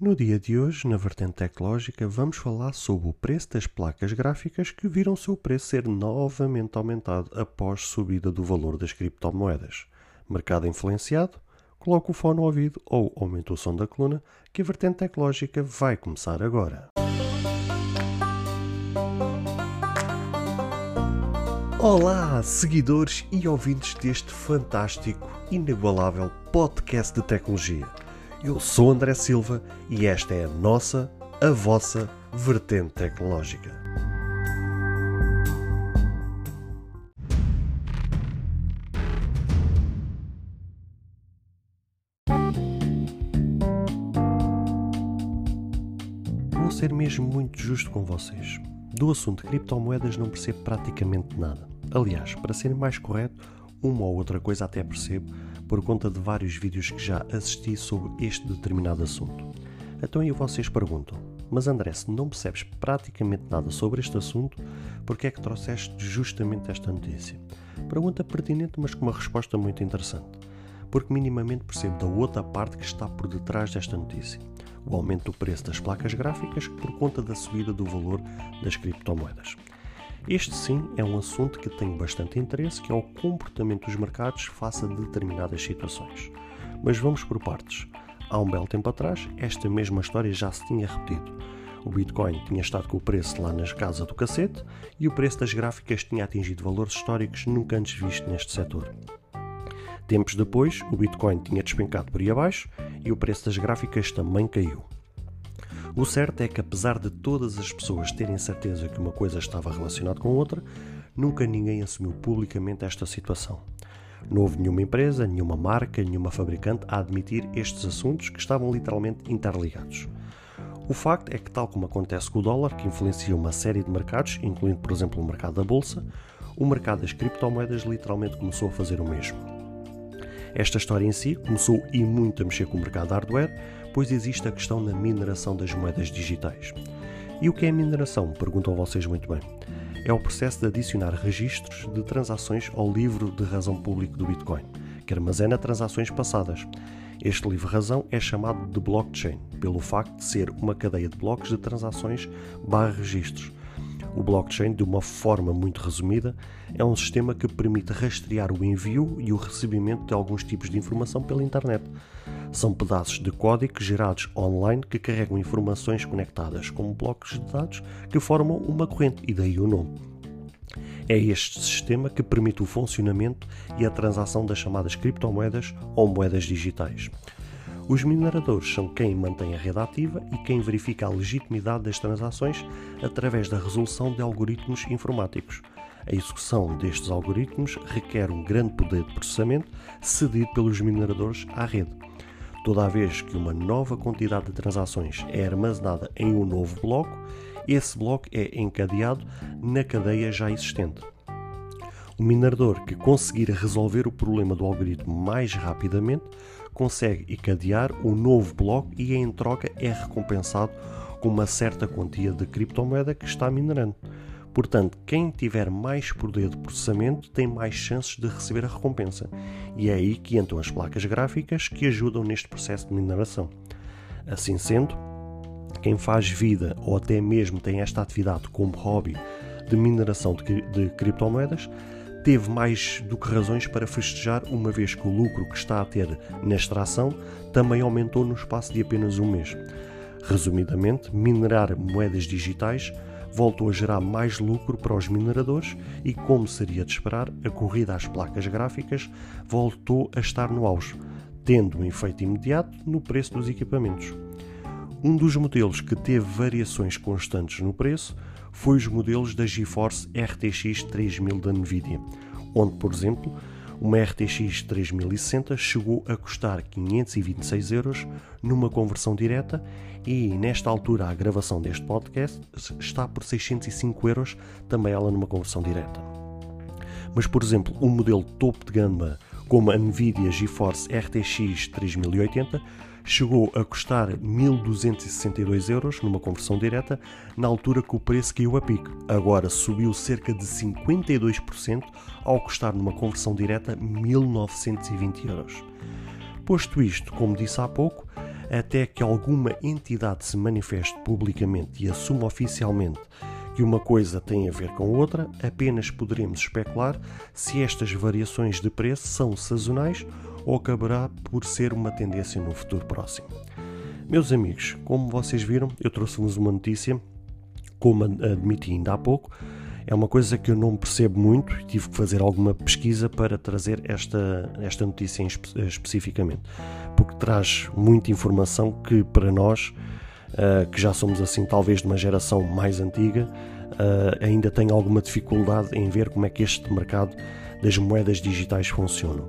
No dia de hoje, na vertente tecnológica, vamos falar sobre o preço das placas gráficas que viram seu preço ser novamente aumentado após subida do valor das criptomoedas. Mercado influenciado? Coloque o fone ao ouvido ou aumente o som da coluna que a vertente tecnológica vai começar agora. Olá, seguidores e ouvintes deste fantástico, inigualável podcast de tecnologia. Eu sou André Silva e esta é a nossa, a vossa vertente tecnológica. Vou ser mesmo muito justo com vocês. Do assunto de criptomoedas não percebo praticamente nada. Aliás, para ser mais correto, uma ou outra coisa até percebo, por conta de vários vídeos que já assisti sobre este determinado assunto. Então aí vocês perguntam, mas André, se não percebes praticamente nada sobre este assunto, por que é que trouxeste justamente esta notícia? Pergunta pertinente, mas com uma resposta muito interessante. Porque minimamente percebo da outra parte que está por detrás desta notícia. O aumento do preço das placas gráficas por conta da subida do valor das criptomoedas. Este sim é um assunto que tenho bastante interesse, que é o comportamento dos mercados face a determinadas situações. Mas vamos por partes. Há um belo tempo atrás, esta mesma história já se tinha repetido. O Bitcoin tinha estado com o preço lá nas casas do cacete e o preço das gráficas tinha atingido valores históricos nunca antes vistos neste setor. Tempos depois, o Bitcoin tinha despencado por aí abaixo e o preço das gráficas também caiu. O certo é que, apesar de todas as pessoas terem certeza que uma coisa estava relacionada com outra, nunca ninguém assumiu publicamente esta situação. Não houve nenhuma empresa, nenhuma marca, nenhuma fabricante a admitir estes assuntos que estavam literalmente interligados. O facto é que, tal como acontece com o dólar, que influencia uma série de mercados, incluindo, por exemplo, o mercado da bolsa, o mercado das criptomoedas literalmente começou a fazer o mesmo. Esta história em si começou e muito a mexer com o mercado hardware, pois existe a questão da mineração das moedas digitais. E o que é mineração? Perguntam vocês muito bem. É o processo de adicionar registros de transações ao livro de razão público do Bitcoin, que armazena transações passadas. Este livro-razão é chamado de blockchain, pelo facto de ser uma cadeia de blocos de transações barra registros. O blockchain, de uma forma muito resumida, é um sistema que permite rastrear o envio e o recebimento de alguns tipos de informação pela internet. São pedaços de código gerados online que carregam informações conectadas como blocos de dados que formam uma corrente, e daí o nome. É este sistema que permite o funcionamento e a transação das chamadas criptomoedas ou moedas digitais. Os mineradores são quem mantém a rede ativa e quem verifica a legitimidade das transações através da resolução de algoritmos informáticos. A execução destes algoritmos requer um grande poder de processamento cedido pelos mineradores à rede. Toda vez que uma nova quantidade de transações é armazenada em um novo bloco, esse bloco é encadeado na cadeia já existente. O minerador que conseguir resolver o problema do algoritmo mais rapidamente consegue encadear o um novo bloco e em troca é recompensado com uma certa quantia de criptomoeda que está minerando. Portanto, quem tiver mais poder de processamento tem mais chances de receber a recompensa. E é aí que entram as placas gráficas que ajudam neste processo de mineração. Assim sendo, quem faz vida ou até mesmo tem esta atividade como hobby de mineração de, de criptomoedas teve mais do que razões para festejar, uma vez que o lucro que está a ter na extração também aumentou no espaço de apenas um mês. Resumidamente, minerar moedas digitais voltou a gerar mais lucro para os mineradores e, como seria de esperar, a corrida às placas gráficas voltou a estar no auge, tendo um efeito imediato no preço dos equipamentos. Um dos modelos que teve variações constantes no preço foi os modelos da GeForce RTX 3000 da Nvidia, onde, por exemplo, uma RTX 3060 chegou a custar 526 euros numa conversão direta e, nesta altura, a gravação deste podcast está por 605 euros, também ela numa conversão direta. Mas, por exemplo, um modelo topo de gama como a Nvidia GeForce RTX 3080 chegou a custar 1.262 euros numa conversão direta, na altura que o preço caiu a pique. Agora subiu cerca de 52% ao custar numa conversão direta 1.920 euros. Posto isto, como disse há pouco, até que alguma entidade se manifeste publicamente e assuma oficialmente que uma coisa tem a ver com outra, apenas poderemos especular se estas variações de preço são sazonais ou acabará por ser uma tendência no futuro próximo. Meus amigos, como vocês viram, eu trouxe-vos uma notícia, como admiti ainda há pouco, é uma coisa que eu não percebo muito e tive que fazer alguma pesquisa para trazer esta, esta notícia espe especificamente, porque traz muita informação que para nós, uh, que já somos assim talvez de uma geração mais antiga, uh, ainda tem alguma dificuldade em ver como é que este mercado das moedas digitais funciona.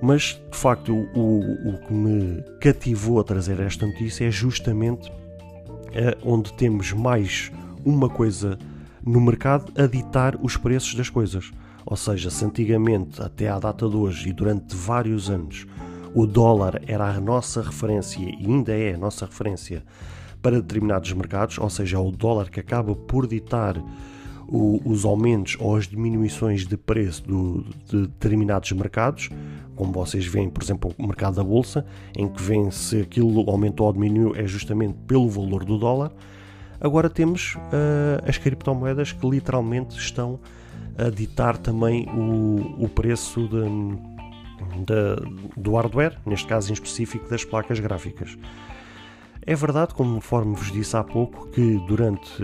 Mas de facto o, o, que me cativou a trazer esta notícia é justamente uh, onde temos mais uma coisa no mercado a ditar os preços das coisas. Ou seja, se antigamente, até à data de hoje e durante vários anos, o dólar era a nossa referência e ainda é a nossa referência para determinados mercados, ou seja, é o dólar que acaba por ditar o, os aumentos ou as diminuições de preço do, de determinados mercados, como vocês veem, por exemplo, o mercado da bolsa, em que vem se aquilo aumentou ou diminuiu é justamente pelo valor do dólar. Agora temos uh, as criptomoedas que literalmente estão a ditar também o, o preço de, de, do hardware, neste caso em específico das placas gráficas. É verdade, conforme vos disse há pouco, que durante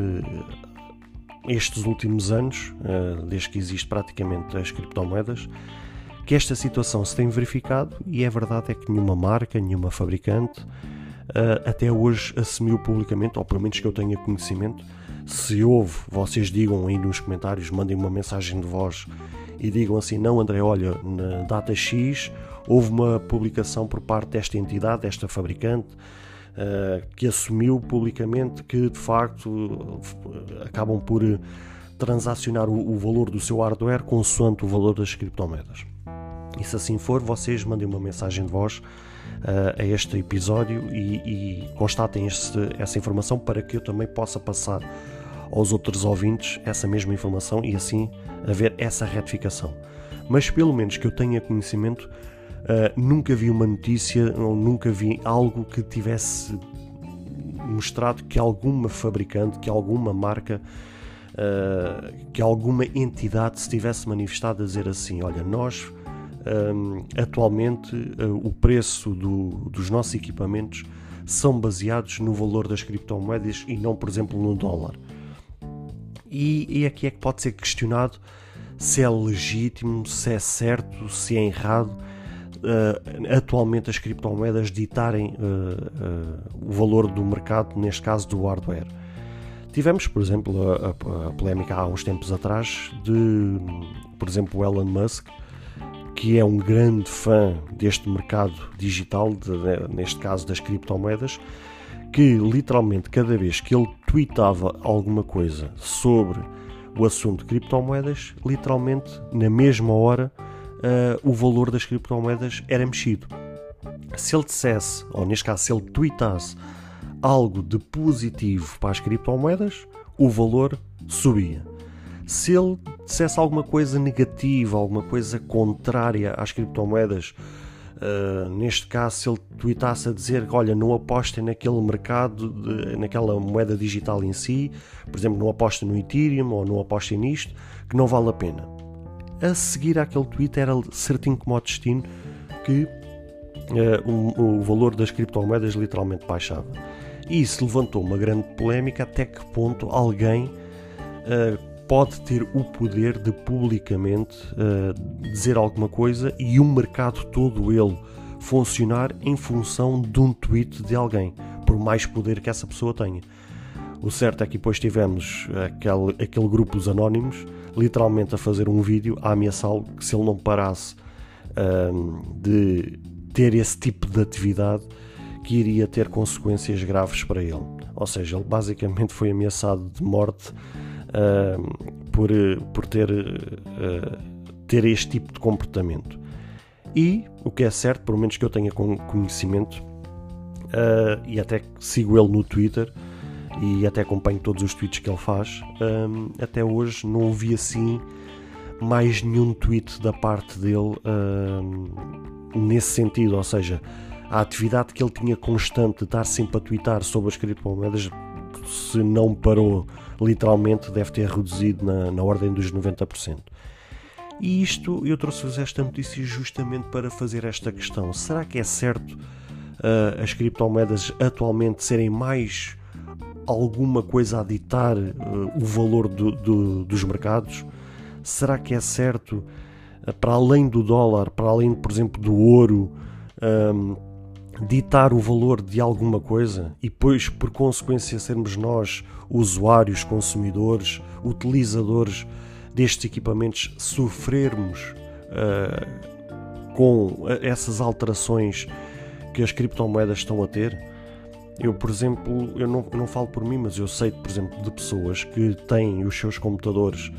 estes últimos anos, uh, desde que existe praticamente as criptomoedas, que esta situação se tem verificado e é verdade é que nenhuma marca, nenhuma fabricante uh, até hoje assumiu publicamente, ou pelo menos que eu tenha conhecimento. Se houve, vocês digam aí nos comentários, mandem uma mensagem de voz e digam assim: não, André, olha, na data X houve uma publicação por parte desta entidade, desta fabricante, que assumiu publicamente que de facto acabam por transacionar o, valor do seu hardware consoante o valor das criptomoedas. E se assim for, vocês mandem uma mensagem de voz uh, a este episódio e, e constatem este, essa informação para que eu também possa passar aos outros ouvintes essa mesma informação e assim haver essa retificação. Mas pelo menos que eu tenha conhecimento, uh, nunca vi uma notícia ou nunca vi algo que tivesse mostrado que alguma fabricante, que alguma marca, uh, que alguma entidade se tivesse manifestado a dizer assim: olha, nós um, atualmente uh, o preço do, dos nossos equipamentos são baseados no valor das criptomoedas e não, por exemplo, no dólar. E, e aqui é que pode ser questionado se é legítimo, se é certo, se é errado. Uh, atualmente as criptomoedas ditarem uh, o valor do mercado, neste caso do hardware. Tivemos, por exemplo, a, a, a polémica há uns tempos atrás de, por exemplo, o Elon Musk, que é um grande fã deste mercado digital, de, neste caso das criptomoedas, que literalmente cada vez que ele tweetava alguma coisa sobre o assunto de criptomoedas, literalmente na mesma hora uh, o valor das criptomoedas era mexido. Se ele dissesse, ou neste caso, se ele tweetasse algo de positivo para as criptomoedas, o valor subia se ele dissesse alguma coisa negativa, alguma coisa contrária às criptomoedas, uh, neste caso, se ele tweetasse a dizer que, olha, não apostem naquele mercado, de, naquela moeda digital em si, por exemplo, não apostem no Ethereum ou não apostem nisto, que não vale a pena. A seguir àquele tweet era certinho como o destino que uh, o, o valor das criptomoedas literalmente baixava. E isso levantou uma grande polémica até que ponto alguém uh, pode ter o poder de publicamente uh, dizer alguma coisa e o mercado todo ele funcionar em função de um tweet de alguém, por mais poder que essa pessoa tenha. O certo é que depois tivemos aquele, aquele grupo dos anónimos literalmente a fazer um vídeo a ameaçá-lo que se ele não parasse uh, de ter esse tipo de atividade que iria ter consequências graves para ele. Ou seja, ele basicamente foi ameaçado de morte uh, por, por ter, uh, ter este tipo de comportamento. E o que é certo, pelo menos que eu tenha conhecimento, uh, e até sigo ele no Twitter e até acompanho todos os tweets que ele faz, até hoje não ouvi assim mais nenhum tweet da parte dele nesse sentido, ou seja, a atividade que ele tinha constante de estar sempre a twittar sobre as criptomoedas, se não parou literalmente, deve ter reduzido na, na ordem dos 90%. E isto, eu trouxe-vos esta notícia justamente para fazer esta questão. Será que é certo uh, as criptomoedas atualmente serem mais alguma coisa a ditar uh, o valor do, do, dos mercados? Será que é certo, uh, para além do dólar, para além, por exemplo, do ouro, um, ditar o valor de alguma coisa e depois, por consequência, sermos nós, usuários, consumidores, utilizadores destes equipamentos, sofrermos uh, com essas alterações que as criptomoedas estão a ter? Eu, por exemplo, eu não, não falo por mim, mas eu sei, por exemplo, de pessoas que têm os seus computadores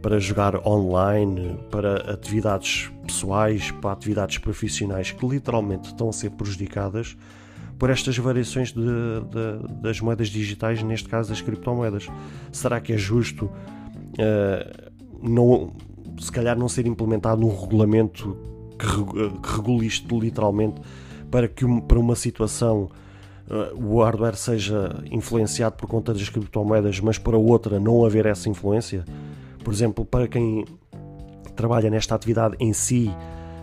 para jogar online, para atividades pessoais, para atividades profissionais que literalmente estão a ser prejudicadas por estas variações de, de, das moedas digitais, neste caso das criptomoedas. Será que é justo uh, não, se calhar não ser implementado um regulamento que, que regule isto literalmente para que para uma situação o hardware seja influenciado por conta das criptomoedas, mas para outra não haver essa influência? Por exemplo, para quem trabalha nesta atividade em si,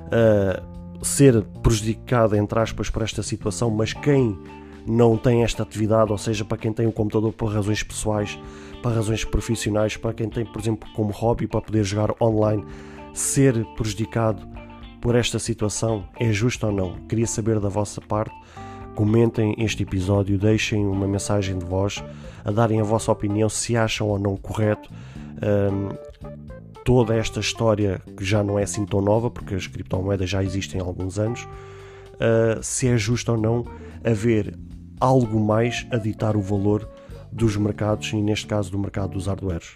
uh, ser prejudicado, entre aspas, por esta situação, mas quem não tem esta atividade, ou seja, para quem tem o um computador por razões pessoais, para razões profissionais, para quem tem, por exemplo, como hobby para poder jogar online, ser prejudicado por esta situação é justo ou não? Queria saber da vossa parte. Comentem este episódio, deixem uma mensagem de voz a darem a vossa opinião se acham ou não correto um, toda esta história que já não é assim tão nova, porque as criptomoedas já existem há alguns anos, uh, se é justo ou não haver algo mais a ditar o valor dos mercados e, neste caso, do mercado dos hardwares.